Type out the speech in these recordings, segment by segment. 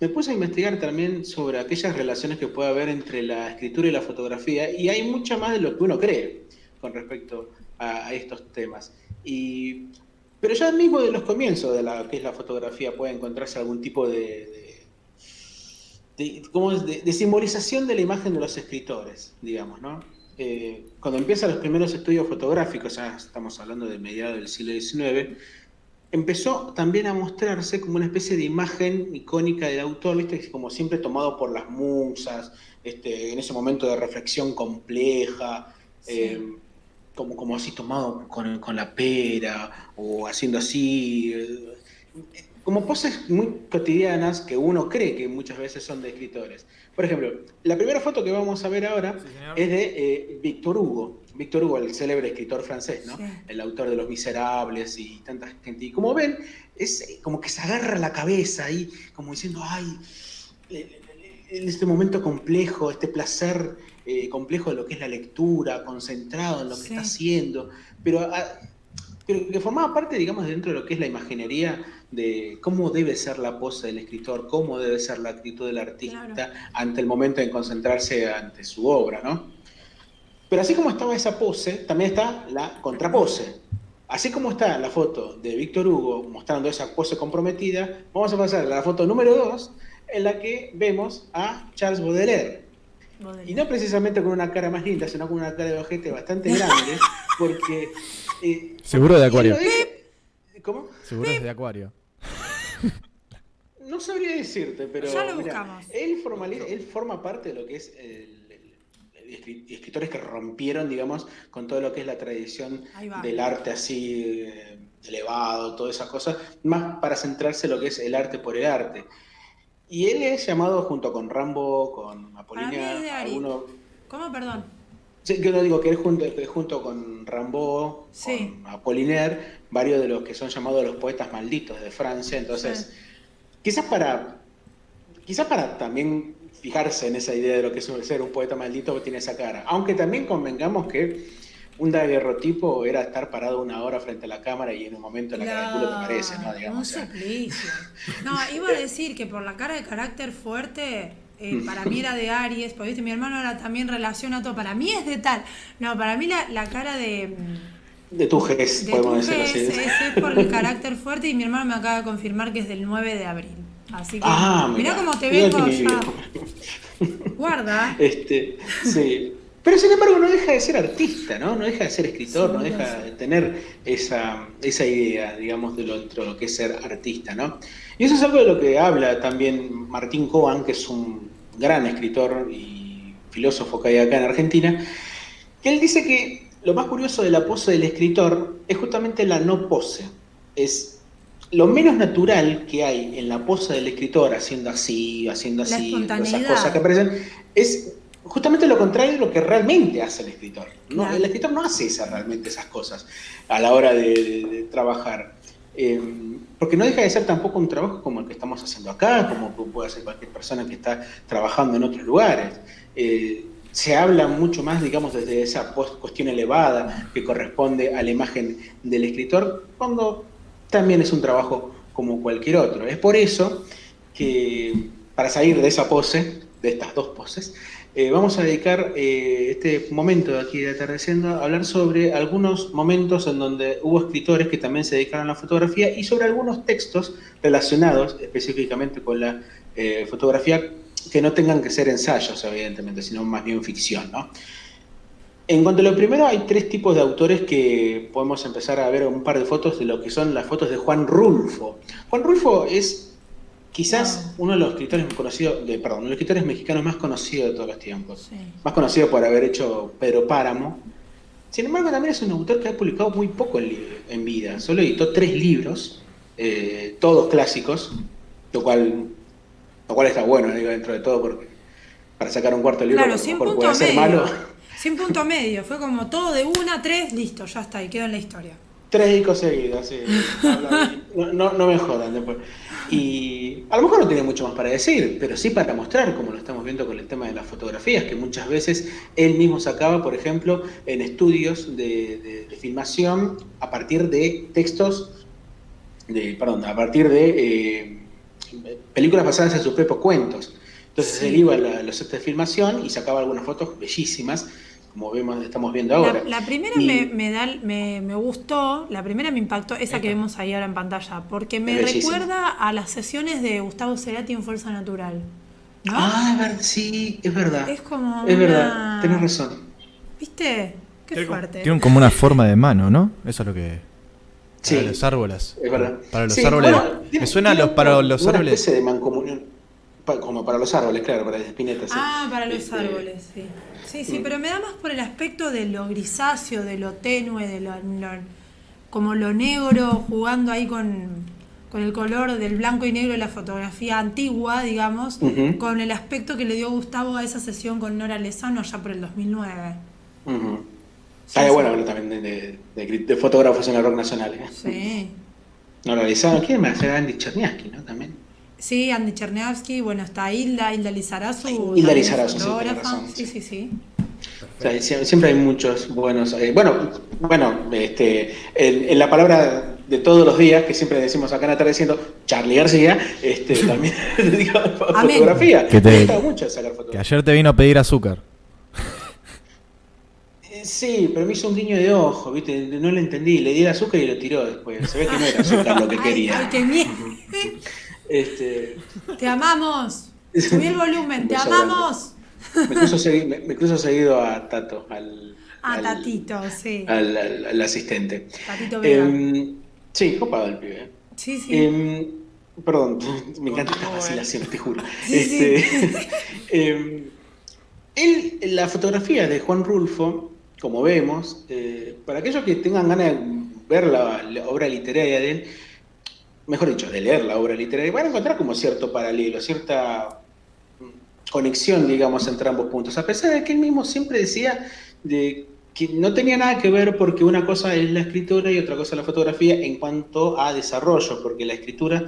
me puse a investigar también sobre aquellas relaciones que puede haber entre la escritura y la fotografía, y hay mucho más de lo que uno cree con respecto a, estos temas. Y, pero ya mismo de los comienzos de la que es la fotografía puede encontrarse algún tipo de, de, de simbolización de la imagen de los escritores, digamos, ¿no? Eh, cuando empiezan los primeros estudios fotográficos, ya estamos hablando de mediados del siglo XIX, empezó también a mostrarse como una especie de imagen icónica del autor, ¿viste? como siempre tomado por las musas, este, en ese momento de reflexión compleja, eh, como, como así tomado con, con, la pera o haciendo así. Eh, como poses muy cotidianas que uno cree que muchas veces son de escritores. Por ejemplo, la primera foto que vamos a ver ahora es de eh, Víctor Hugo. Víctor Hugo, el célebre escritor francés, ¿no? El autor de Los Miserables y tanta gente. Y como ven, es eh, como que se agarra la cabeza ahí, como diciendo, ay, en este momento complejo, este placer eh, complejo de lo que es la lectura, concentrado en lo que está haciendo, pero, ah, pero que formaba parte, digamos, dentro de lo que es la imaginería de cómo debe ser la pose del escritor, cómo debe ser la actitud del artista ante el momento de concentrarse ante su obra, ¿no? Pero así como estaba esa pose, también está la contrapose. Así como está la foto de Víctor Hugo mostrando esa pose comprometida, vamos a pasar a la foto número 2, en la que vemos a Charles Baudelaire. Y no precisamente con una cara más linda, sino con una cara de ojete bastante grande, porque... Eh, Seguro de acuario. ¿Cómo? Seguro es de acuario. No sabría decirte, pero él, él forma parte de lo que es escritores que rompieron, digamos, con todo lo que es la tradición del arte así eh, elevado, todas esas cosas, más para centrarse en lo que es el arte por el arte. Y él es llamado junto con Rambo, con Apollinaire, ¿Cómo, perdón? Sí, yo no digo que él junto, junto con Rambo, con Apollinaire, varios de los que son llamados los poetas malditos de Francia, entonces, quizás para, quizás para también fijarse en esa idea de lo que es ser un poeta maldito que tiene esa cara, aunque también convengamos que un daguerrotipo era estar parado una hora frente a la cámara y en un momento la cara de culo te parece, ¿no? Digamos, un suplicio. No, iba a decir que por la cara de carácter fuerte, eh, para mí era de Aries, porque ¿viste? mi hermano era también relaciona todo, para mí es de tal. No, para mí la, la cara de de tu GES, podemos decir así. Es, es por el carácter fuerte y mi hermano me acaba de confirmar que es del 9 de abril. Así que ah, mirá, cómo te vengo ya. Guarda. Este, sí. Pero sin embargo no deja de ser artista, ¿no? No deja de ser escritor, no deja de tener esa, esa idea, digamos, de lo, de lo que es ser artista, ¿no? Y eso es algo de lo que habla también Martín Coban, que es un gran escritor y filósofo que hay acá en Argentina, que él dice que lo más curioso de la pose del escritor es justamente la no pose. Es lo menos natural que hay en la pose del escritor, haciendo así, haciendo así, esas cosas que aparecen, es justamente lo contrario de lo que realmente hace el escritor. El escritor no hace realmente esas cosas a la hora de, trabajar. Eh, porque no deja de ser tampoco un trabajo como el que estamos haciendo acá, como puede hacer cualquier persona que está trabajando en otros lugares. Eh, se habla mucho más, digamos, desde esa cuestión elevada que corresponde a la imagen del escritor, cuando también es un trabajo como cualquier otro. Es por eso que, para salir de esa pose, de estas dos poses, eh, vamos a dedicar eh, este momento de aquí de atardeciendo a hablar sobre algunos momentos en donde hubo escritores que también se dedicaron a la fotografía y sobre algunos textos relacionados específicamente con la eh, fotografía que no tengan que ser ensayos, evidentemente, sino más bien ficción. ¿no? En cuanto a lo primero, hay tres tipos de autores que podemos empezar a ver un par de fotos de lo que son las fotos de Juan Rulfo. Juan Rulfo es quizás uno de los escritores conocidos, de, perdón, uno de los escritores mexicanos más conocidos de todos los tiempos. Más conocido por haber hecho Pedro Páramo. Sin embargo, también es un autor que ha publicado muy poco en, vida. Solo editó tres libros, eh, todos clásicos, lo cual lo cual está bueno, digo, dentro de todo, porque para sacar un cuarto libro claro, sin punto medio. malo. Sin punto medio, fue como todo de una, tres, listo, ya está, y quedó en la historia. Tres discos seguidos, sí. No, no, me jodan después. Y a lo mejor no tiene mucho más para decir, pero sí para mostrar, como lo estamos viendo con el tema de las fotografías, que muchas veces él mismo sacaba, por ejemplo, en estudios de, filmación a partir de textos, de, perdón, a partir de... Eh, películas basadas en sus propios cuentos. Entonces él iba a, los sets de filmación y sacaba algunas fotos bellísimas, como vemos, estamos viendo ahora. La, primera me, da, me, me, gustó, la primera me impactó, esa que vemos ahí ahora en pantalla, porque me recuerda a las sesiones de Gustavo Cerati en Fuerza Natural. Ah, es verdad, sí, es verdad. Es como. Es verdad, tenés razón. ¿Viste? Qué fuerte. Tienen como una forma de mano, ¿no? Eso es lo que. Para los árboles. Es verdad. Para los árboles. me suena los, para los árboles. Una especie de mancomunión como para los árboles, claro, para las espinetas. Ah, para los este, árboles, sí. Sí, sí, mm. pero me da más por el aspecto de lo grisáceo, de lo tenue, de lo, como lo negro, jugando ahí con, con, el color del blanco y negro de la fotografía antigua, digamos, con el aspecto que le dio Gustavo a esa sesión con Nora Lezano allá por el 2009. Uh bueno hablar también de, fotógrafos en el rock nacional. ¿eh? Sí. Nora Lezano, ¿quién más? Era Andy Cherniaski, ¿no? También. Sí, Andy Cherniavsky, bueno, está Hilda, Hilda Lizarazu. Hilda Lizarazu, sí, sí, sí, siempre hay muchos buenos. Eh, bueno, bueno, este, en, la palabra de todos los días que siempre decimos acá en atardeciendo, Charlie García, este, también digo, fotografía. Que te, me mucho sacar fotografía. Que ayer te vino a pedir azúcar. Eh, sí, pero me hizo un guiño de ojo, ¿viste? No lo entendí. Le di el azúcar y lo tiró después. Se ve que no era azúcar lo que quería. Ay, qué miedo. Este... Te amamos. Subí el volumen, te amamos. Me cruzo, seguido a Tato, al, a Tatito, sí. Al, asistente. Tatito. Em, sí, copado el pibe. Sí, sí. Em, perdón, me encanta esta vacilación, te juro. este, em, él, la fotografía de Juan Rulfo, como vemos, eh, para aquellos que tengan ganas de ver la obra literaria de él, mejor dicho, de leer la obra literaria, van a encontrar como cierto paralelo, cierta mm, conexión, digamos, entre ambos puntos, a pesar de que él mismo siempre decía de que no tenía nada que ver porque una cosa es la escritura y otra cosa es la fotografía en cuanto a desarrollo, porque la escritura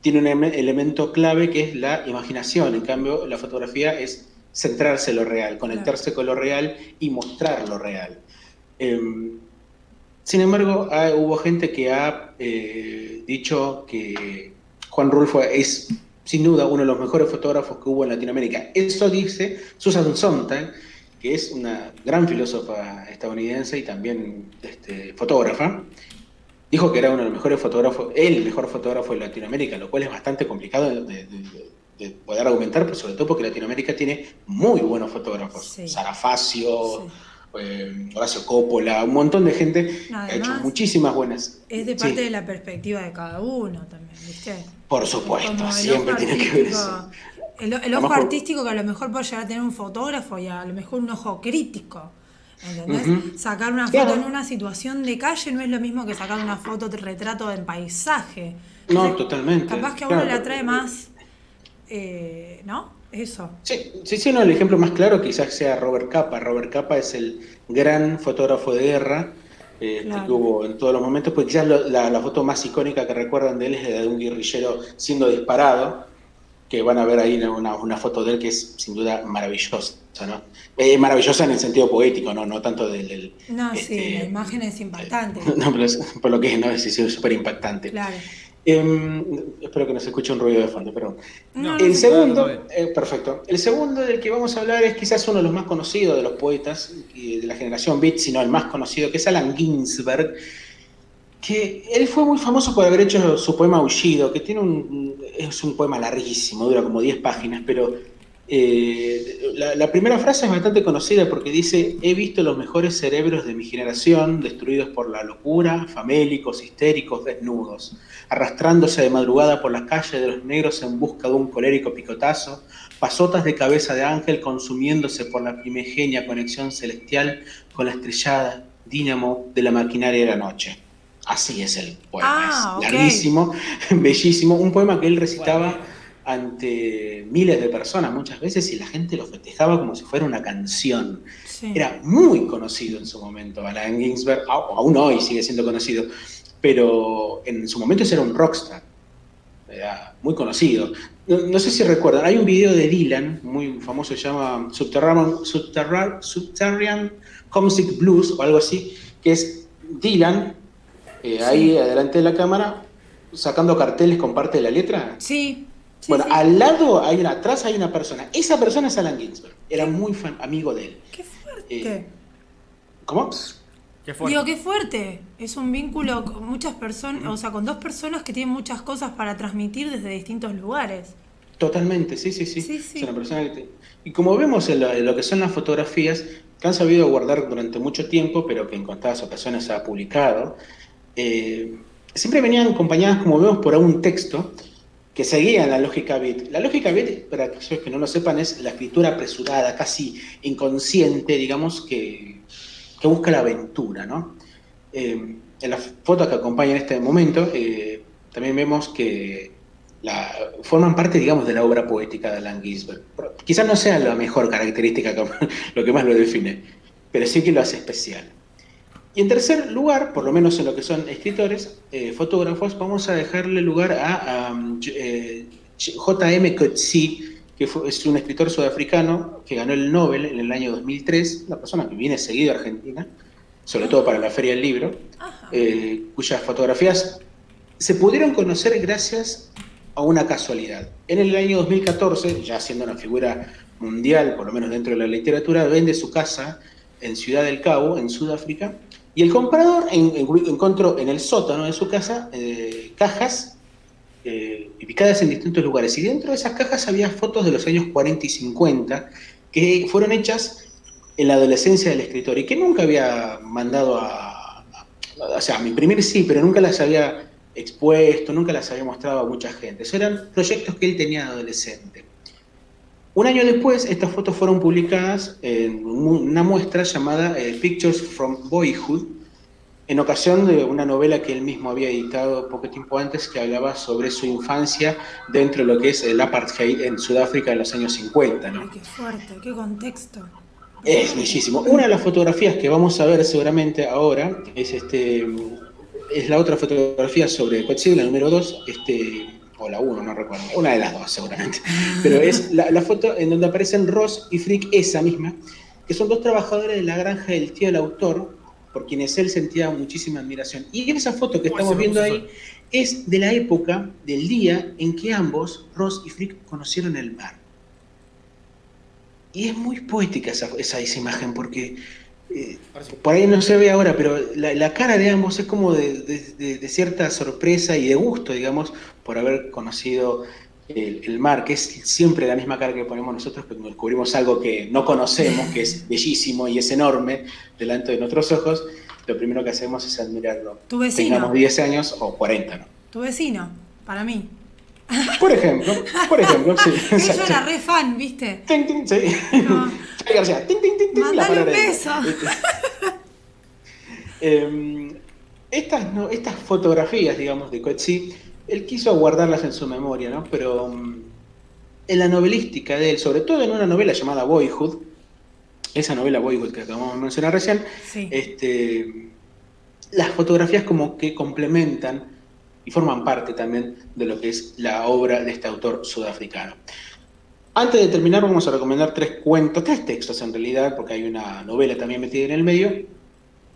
tiene un elemento clave que es la imaginación, en cambio la fotografía es centrarse en lo real, conectarse con lo real y mostrar lo real. Em, sin embargo, hubo gente que ha eh, dicho que Juan Rulfo es sin duda uno de los mejores fotógrafos que hubo en Latinoamérica. Eso dice Susan Sontag, que es una gran filósofa estadounidense y también este, fotógrafa. Dijo que era uno de los mejores fotógrafos, el mejor fotógrafo de Latinoamérica, lo cual es bastante complicado de, poder argumentar, pero sobre todo porque Latinoamérica tiene muy buenos fotógrafos. Sí. Sarafacio, eh, Horacio Coppola, un montón de gente que ha hecho muchísimas buenas. Es de parte de la perspectiva de cada uno también, ¿viste? Por supuesto, siempre tiene que ver eso. El, ojo artístico que a lo mejor puede llegar a tener un fotógrafo y a lo mejor un ojo crítico. ¿Entendés? Sacar una foto en una situación de calle no es lo mismo que sacar una foto de retrato en paisaje. No, totalmente. Capaz que a uno le atrae más, eh, ¿no? Eso. Sí, sí, sí, no, el ejemplo más claro quizás sea Robert Capa. Robert Capa es el gran fotógrafo de guerra eh, que hubo en todos los momentos, pues quizás la, foto más icónica que recuerdan de él es la de un guerrillero siendo disparado, que van a ver ahí una, una foto de él que es sin duda maravillosa, ¿no? Eh, maravillosa en el sentido poético, ¿no? No tanto del... no, sí, este, la imagen es impactante. no, pero por lo que es, ¿no? Es súper impactante. Claro. Em, espero que no se escuche un ruido de fondo, pero el segundo, eh, perfecto. El segundo del que vamos a hablar es quizás uno de los más conocidos de los poetas de la generación Beat, sino el más conocido, que es Alan Ginsberg, que él fue muy famoso por haber hecho su poema Aullido, que tiene un, es un poema larguísimo, dura como 10 páginas, pero eh, la, primera frase es bastante conocida porque dice, he visto los mejores cerebros de mi generación destruidos por la locura, famélicos, histéricos, desnudos, arrastrándose de madrugada por las calles de los negros en busca de un colérico picotazo, pasotas de cabeza de ángel consumiéndose por la primigenia conexión celestial con la estrellada dínamo de la maquinaria de la noche. Así es el poema, ah, es larguísimo, bellísimo, un poema que él recitaba ante miles de personas muchas veces y la gente lo festejaba como si fuera una canción. Era muy conocido en su momento, Alan Ginsberg, aún hoy sigue siendo conocido, pero en su momento era un rockstar, era muy conocido. No, sé si recuerdan, hay un video de Dylan, muy famoso, se llama Subterranean, Subterranean, Homesick Blues o algo así, que es Dylan eh, ahí adelante de la cámara sacando carteles con parte de la letra. Sí, bueno, al lado hay una, atrás hay una persona. Esa persona es Alan Ginsberg. Era muy amigo de él. Qué fuerte. Eh, ¿Cómo? Qué fuerte. Digo, qué fuerte. Es un vínculo con muchas personas, o sea, con dos personas que tienen muchas cosas para transmitir desde distintos lugares. Totalmente, sí, sí, sí. Es una persona que Y como vemos en lo, que son las fotografías, que han sabido guardar durante mucho tiempo, pero que en contadas ocasiones ha publicado, eh, siempre venían acompañadas, como vemos, por un texto que seguían la lógica bit. La lógica bit, para aquellos que no lo sepan, es la escritura apresurada, casi inconsciente, digamos, que, busca la aventura, ¿no? Eh, en las fotos que acompañan este momento, eh, también vemos que la, forman parte, digamos, de la obra poética de Alan Ginsberg. Quizás no sea la mejor característica, lo que más lo define, pero sí que lo hace especial. Y en tercer lugar, por lo menos en lo que son escritores, eh, fotógrafos, vamos a dejarle lugar a, eh, J.M. Coetzee, que es un escritor sudafricano que ganó el Nobel en el año 2003, una persona que viene seguido a Argentina, sobre todo para la Feria del Libro, eh, cuyas fotografías se pudieron conocer gracias a una casualidad. En el año 2014, ya siendo una figura mundial, por lo menos dentro de la literatura, vende su casa en Ciudad del Cabo, en Sudáfrica, y el comprador encontró en el sótano de su casa eh, cajas eh, ubicadas en distintos lugares. Y dentro de esas cajas había fotos de los años 40 y 50 que fueron hechas en la adolescencia del escritor y que nunca había mandado a, o sea, a imprimir sí, pero nunca las había expuesto, nunca las había mostrado a mucha gente. Esos eran proyectos que él tenía de adolescente. Un año después, estas fotos fueron publicadas en una muestra llamada eh, Pictures from Boyhood, en ocasión de una novela que él mismo había editado poco tiempo antes que hablaba sobre su infancia dentro de lo que es el apartheid en Sudáfrica en los años 50. ¿no? Ay, qué fuerte, qué contexto. Es bellísimo. Una de las fotografías que vamos a ver seguramente ahora es este es la otra fotografía sobre Coetzee, la número 2, este, o la 1, no recuerdo, una de las dos seguramente, pero es la, foto en donde aparecen Ross y Frick, esa misma, que son dos trabajadores de la granja del tío del autor, por quienes él sentía muchísima admiración. Y esa foto que estamos viendo ahí es de la época, del día en que ambos, Ross y Frick, conocieron el mar. Y es muy poética esa, esa, esa imagen porque eh, por ahí no se ve ahora, pero la, cara de ambos es como de, cierta sorpresa y de gusto, digamos, por haber conocido el, mar, que es siempre la misma cara que ponemos nosotros cuando descubrimos algo que no conocemos, que es bellísimo y es enorme delante de nuestros ojos, lo primero que hacemos es admirarlo. Tu vecino. Tengamos 10 años o 40, ¿no? Tu vecino, para mí. Por ejemplo, por ejemplo, sí. Yo era re fan, ¿viste? Ting, ting, sí. García, ting, ting, ting, ting. un beso. eh, estas, no, estas fotografías, digamos, de Coetzee, él quiso guardarlas en su memoria, ¿no? Pero um, en la novelística de él, sobre todo en una novela llamada Boyhood, esa novela Boyhood que acabamos de mencionar recién, este, las fotografías como que complementan y forman parte también de lo que es la obra de este autor sudafricano. Antes de terminar vamos a recomendar tres cuentos, tres textos en realidad, porque hay una novela también metida en el medio,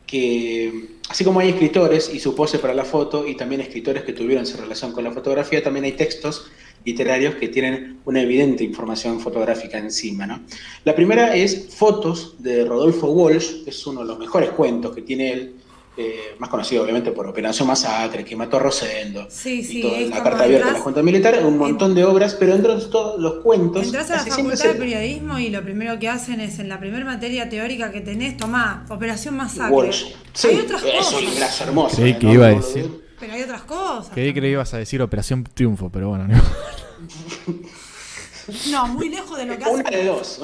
que así como hay escritores y su pose para la foto y también escritores que tuvieron su relación con la fotografía, también hay textos literarios que tienen una evidente información fotográfica encima. ¿no? La primera es Fotos de Rodolfo Walsh, es uno de los mejores cuentos que tiene él, eh, más conocido obviamente por Operación Masacre, que mató a Rosendo, y toda la carta abierta de la Junta Militar, un montón de obras, pero dentro de todos los cuentos... Entras a la Facultad de Periodismo y lo primero que hacen es, en la primera materia teórica que tenés, tomá, Operación Masacre. Sí, hay otras es un librazo hermoso. Creí que iba a decir... Pero hay otras cosas. Creí que ibas a decir Operación Triunfo, pero bueno, no. No, muy lejos de lo que hace. Una de dos.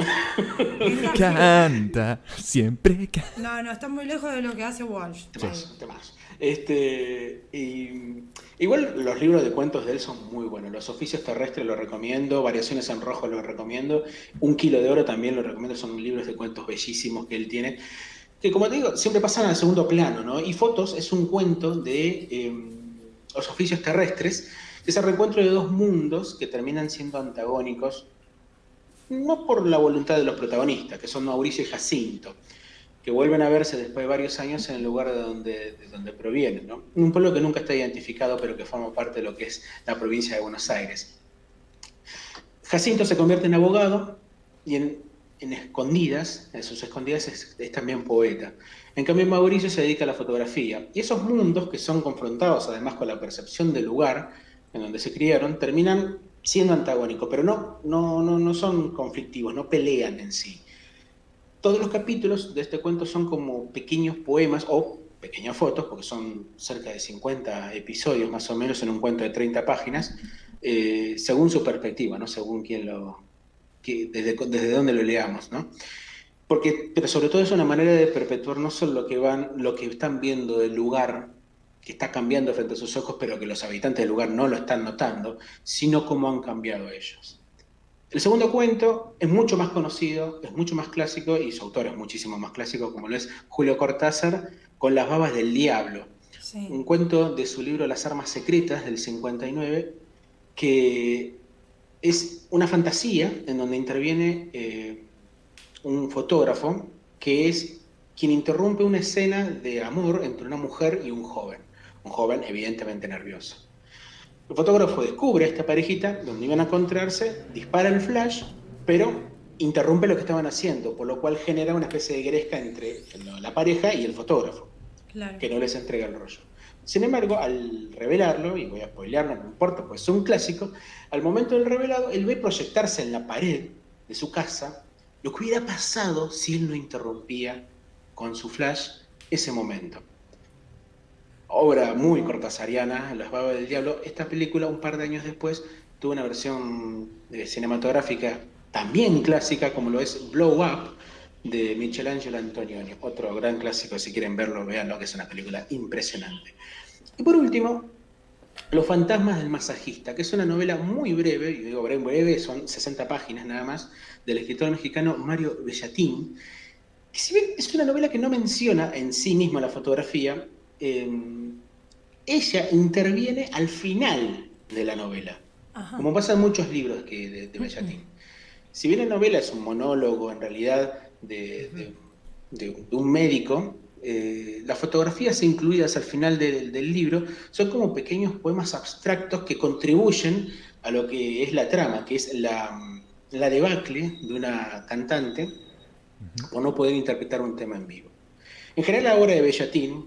Canta, siempre canta. No, no, está muy lejos de lo que hace Walsh. Este, igual los libros de cuentos de él son muy buenos. Los oficios terrestres los recomiendo, Variaciones en Rojo los recomiendo, Un Kilo de Oro también lo recomiendo, son libros de cuentos bellísimos que él tiene. Que como te digo, siempre pasan al segundo plano, ¿no? Y Fotos es un cuento de em, los oficios terrestres es el reencuentro de dos mundos que terminan siendo antagónicos, no por la voluntad de los protagonistas, que son Mauricio y Jacinto, que vuelven a verse después de varios años en el lugar de donde, de donde provienen. Un pueblo que nunca está identificado, pero que forma parte de lo que es la provincia de Buenos Aires. Jacinto se convierte en abogado y en, escondidas, en sus escondidas es, es, también poeta. En cambio, Mauricio se dedica a la fotografía. Y esos mundos que son confrontados además con la percepción del lugar en donde se criaron, terminan siendo antagónicos, pero no, no, no, no son conflictivos, no pelean en sí. Todos los capítulos de este cuento son como pequeños poemas o pequeñas fotos, porque son cerca de 50 episodios más o menos en un cuento de 30 páginas, eh, según su perspectiva, ¿no? según quién lo, desde, desde dónde lo leamos. ¿no? Porque, pero sobre todo es una manera de perpetuar no solo lo que, van, lo que están viendo del lugar que está cambiando frente a sus ojos, pero que los habitantes del lugar no lo están notando, sino cómo han cambiado ellos. El segundo cuento es mucho más conocido, es mucho más clásico y su autor es muchísimo más clásico, como lo es Julio Cortázar, con Las babas del diablo. Un cuento de su libro Las armas secretas del 59, que es una fantasía en donde interviene eh, un fotógrafo que es quien interrumpe una escena de amor entre una mujer y un joven un joven evidentemente nervioso. El fotógrafo descubre a esta parejita donde iban a encontrarse, dispara el flash, pero interrumpe lo que estaban haciendo, por lo cual genera una especie de gresca entre la pareja y el fotógrafo, que no les entrega el rollo. Sin embargo, al revelarlo, y voy a spoilearlo, no importa, pues es un clásico, al momento del revelado, él ve proyectarse en la pared de su casa lo que hubiera pasado si él no interrumpía con su flash ese momento obra muy cortasariana, Las Babas del Diablo, esta película un par de años después tuvo una versión eh, cinematográfica también clásica como lo es Blow Up de Michelangelo Antonioni, otro gran clásico, si quieren verlo, veanlo, que es una película impresionante. Y por último, Los fantasmas del masajista, que es una novela muy breve, y digo breve, son 60 páginas nada más, del escritor mexicano Mario Bellatín, que si bien es una novela que no menciona en sí misma la fotografía, Em, ella interviene al final de la novela, como pasa en muchos libros que, de, de Bellatín. Si bien la novela es un monólogo en realidad de, un médico, eh, las fotografías incluidas al final del libro son como pequeños poemas abstractos que contribuyen a lo que es la trama, que es la, la debacle de una cantante por no poder interpretar un tema en vivo. En general la obra de Bellatín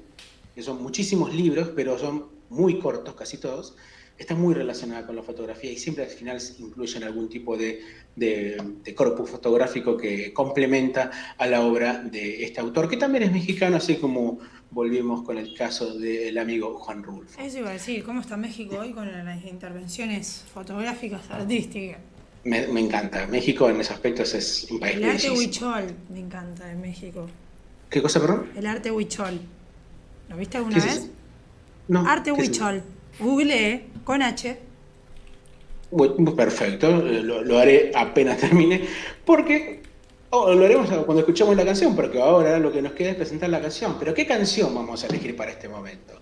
que son muchísimos libros, pero son muy cortos, casi todos, está muy relacionada con la fotografía y siempre al final incluyen algún tipo de, de, corpus fotográfico que complementa a la obra de este autor, que también es mexicano, así como volvimos con el caso del amigo Juan Rulfo. Eso iba a decir, ¿cómo está México hoy con las intervenciones fotográficas artísticas? Me, encanta, México en ese aspecto es un país El arte huichol me encanta en México. ¿Qué cosa, perdón? El arte huichol. ¿Lo viste alguna vez? No. Arte Huichol. Google con H. Perfecto, lo, haré apenas termine, porque oh, lo haremos cuando escuchemos la canción, porque ahora lo que nos queda es presentar la canción. Pero ¿qué canción vamos a elegir para este momento?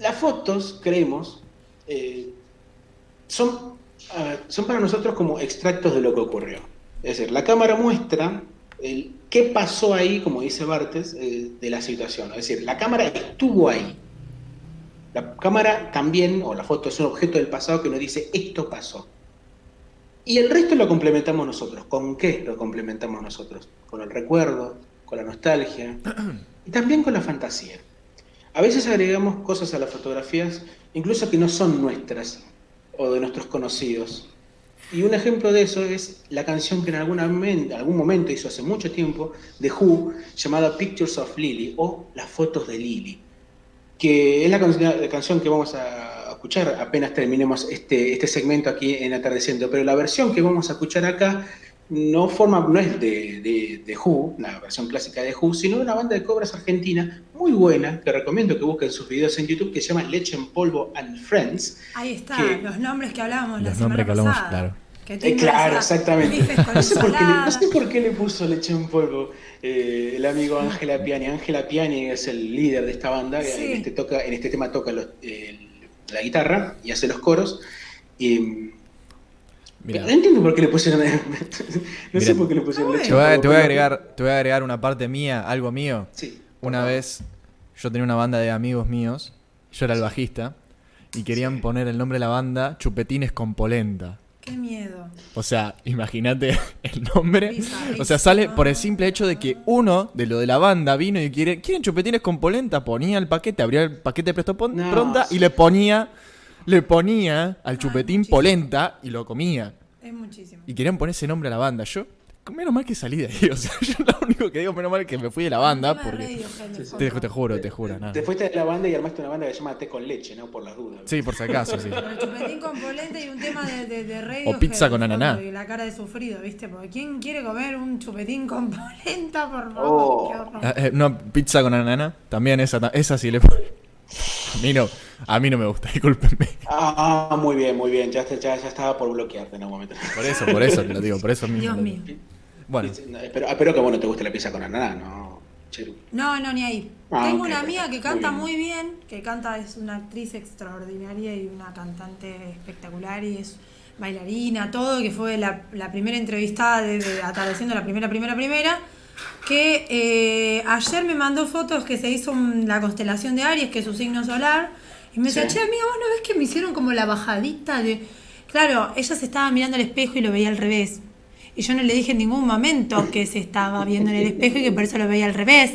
Las fotos, creemos, eh, son, son para nosotros como extractos de lo que ocurrió. Es decir, la cámara muestra el, qué pasó ahí, como dice Bartes, eh, de la situación. Es decir, la cámara estuvo ahí. La cámara también, o la foto, es un objeto del pasado que nos dice esto pasó. Y el resto lo complementamos nosotros. ¿Con qué lo complementamos nosotros? Con el recuerdo, con la nostalgia y también con la fantasía. A veces agregamos cosas a las fotografías, incluso que no son nuestras o de nuestros conocidos, y un ejemplo de eso es la canción que en algún momento, hizo hace mucho tiempo de Who, llamada Pictures of Lily o Las fotos de Lily, que es la, canción que vamos a escuchar apenas terminemos este, este segmento aquí en Atardeciendo, pero la versión que vamos a escuchar acá no forma, no es de, de, de, Who, la versión clásica de Who, sino de una banda de cobras argentina muy buena, que recomiendo que busquen sus videos en YouTube, que se llama Leche en Polvo and Friends. Ahí está, los nombres que hablábamos la semana que hablamos, claro. Eh, claro, exactamente. No sé, por qué le, puso Leche en Polvo eh, el amigo Ángela Piani. Ángela Piani es el líder de esta banda, en, este toca, en este tema toca la guitarra y hace los coros. Y, no entiendo por qué le pusieron. no sé por qué le pusieron leche. Te voy, a, te voy a agregar, te voy a agregar una parte mía, algo mío. Sí. Una vez yo tenía una banda de amigos míos, yo era el bajista, y querían poner el nombre de la banda Chupetines con Polenta. Qué miedo. O sea, imagínate el nombre. o sea, sale por el simple hecho de que uno de lo de la banda vino y quiere, quieren chupetines con polenta, ponía el paquete, abría el paquete presto pronta y le ponía le ponía al chupetín polenta y lo comía. Es muchísimo. Y querían poner ese nombre a la banda. Yo menos mal que salí de ahí. O sea, yo lo único que digo, menos mal que me fui de la banda. Porque. Te, te, juro, te juro. Te fuiste de la banda y armaste una banda que se llama Té con leche, ¿no? Por las dudas. Sí, por si acaso, sí. Chupetín con polenta y un tema de, de, de. O pizza con ananá. Y la cara de sufrido, ¿viste? Porque ¿quién quiere comer un chupetín con polenta, por favor? Oh. Ah, eh, no, pizza con ananá. También esa, esa sí le pone. A mí no, a mí no me gusta, discúlpenme. Ah, muy bien, muy bien. Ya, ya, ya estaba por bloquearte en algún momento. Por eso, por eso te lo digo, por eso mismo. Dios mío. Bueno. Espero, espero que bueno te guste la pizza con ananá, ¿no? No, no, ni ahí. Ah, Tengo una amiga que canta muy bien. que canta, es una actriz extraordinaria y una cantante espectacular y es bailarina, todo, que fue la, primera entrevistada de, atardeciendo la primera, primera, primera, que eh, ayer me mandó fotos que se hizo la constelación de Aries, que es su signo solar, y me decía, che, amiga, vos no ves que me hicieron como la bajadita de... Claro, ella se estaba mirando al espejo y lo veía al revés. Y yo no le dije en ningún momento que se estaba viendo en el espejo y que por eso lo veía al revés.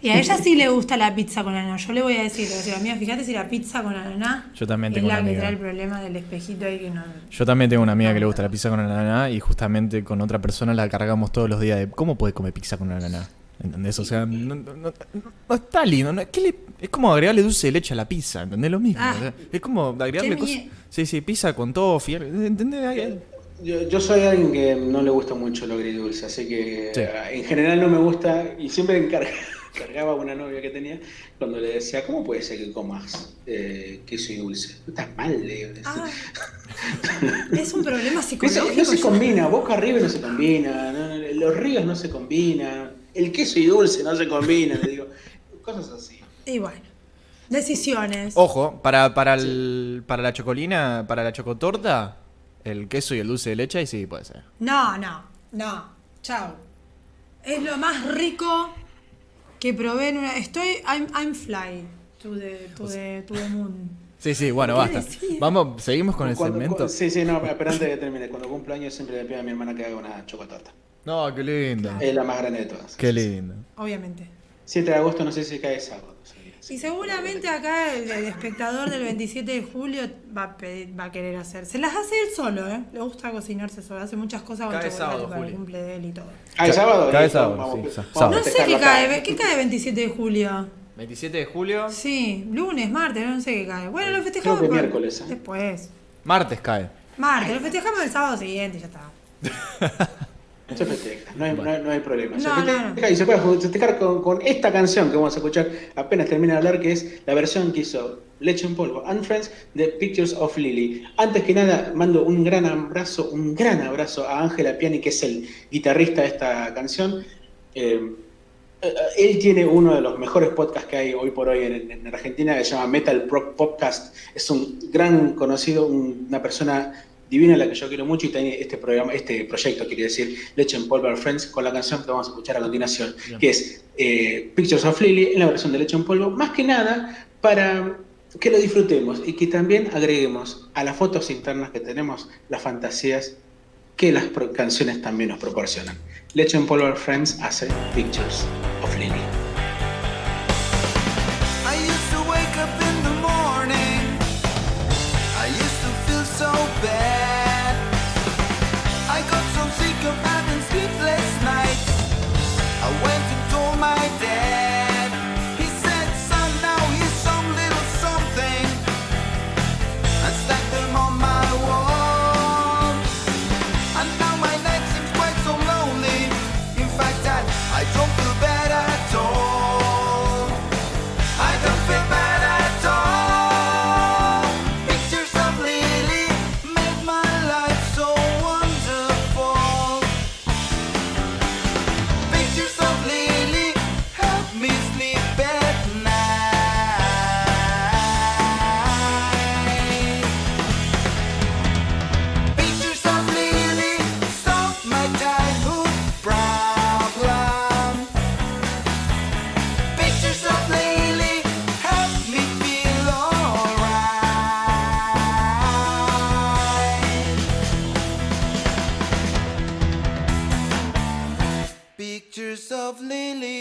Y a ella sí le gusta la pizza con ananá. Yo le voy a decir, le decir, amiga, fíjate si la pizza con ananá yo también tengo es la que trae el problema del espejito ahí que no... Yo también tengo una amiga que le gusta la pizza con ananá y justamente con otra persona la cargamos todos los días de ¿cómo puedes comer pizza con ananá? ¿Entendés? O sea, no, no, está lindo. Es como agregarle dulce de leche a la pizza, ¿entendés? Lo mismo. Ah. es como agregarle cosas... Sí, sí, pizza con toffee, ¿entendés? Yo, soy alguien que no le gusta mucho lo agridulce, así que en general no me gusta y siempre encargaba a una novia que tenía cuando le decía, ¿cómo puede ser que comas eh, queso y dulce? Estás mal, le ah, es un problema psicológico. no se combina, boca arriba no se combina, los ríos no se combinan, el queso y dulce no se combinan, le digo, cosas así. Y bueno. Decisiones. Ojo, para, para, el, para la chocolina, para la chocotorta, el queso y el dulce de leche, y sí, puede ser. No, no, no. Chao. Es lo más rico que probé en una. Estoy. I'm, I'm fly to the, to, the, to the moon. Sí, sí, bueno, basta. Vamos, seguimos con el segmento. sí, sí, no, pero antes de que termine, cuando cumplo años siempre le pido a mi hermana que haga una chocotorta. No, qué lindo. Es la más grande de todas. Qué lindo. Obviamente. 7 de agosto, no sé si cae sábado. Y seguramente acá el, espectador del 27 de julio va a, querer hacer. Se las hace él solo, ¿eh? Le gusta cocinarse solo. Hace muchas cosas con chocolate sábado, para el cumple de él y todo. ¿Cae sábado? Cae sábado, sí, No sé qué cae. ¿Qué cae el 27 de julio? 27 de julio. Sí, lunes, martes, no sé qué cae. Bueno, lo festejamos. Creo que miércoles. ¿eh? Después. Martes cae. Martes, lo festejamos el sábado siguiente y ya está. Se festeja, no hay, no hay, problema. Se festeja y se puede festejar con, con, esta canción que vamos a escuchar apenas termina de hablar, que es la versión que hizo Leche en Polvo and Friends de Pictures of Lily. Antes que nada, mando un gran abrazo, un gran abrazo a Ángela Piani, que es el guitarrista de esta canción. Eh, eh, él tiene uno de los mejores podcasts que hay hoy por hoy en, Argentina, que se llama Metal Podcast. Es un gran conocido, una persona divina la que yo quiero mucho y tiene este programa, este proyecto, quiere decir Leche en Polvo Friends, con la canción que vamos a escuchar a continuación, que es eh, Pictures of Lily en la versión de Leche en Polvo, más que nada para que lo disfrutemos y que también agreguemos a las fotos internas que tenemos las fantasías que las canciones también nos proporcionan. Leche en Polvo Friends hace Pictures of Lily. Of Lily.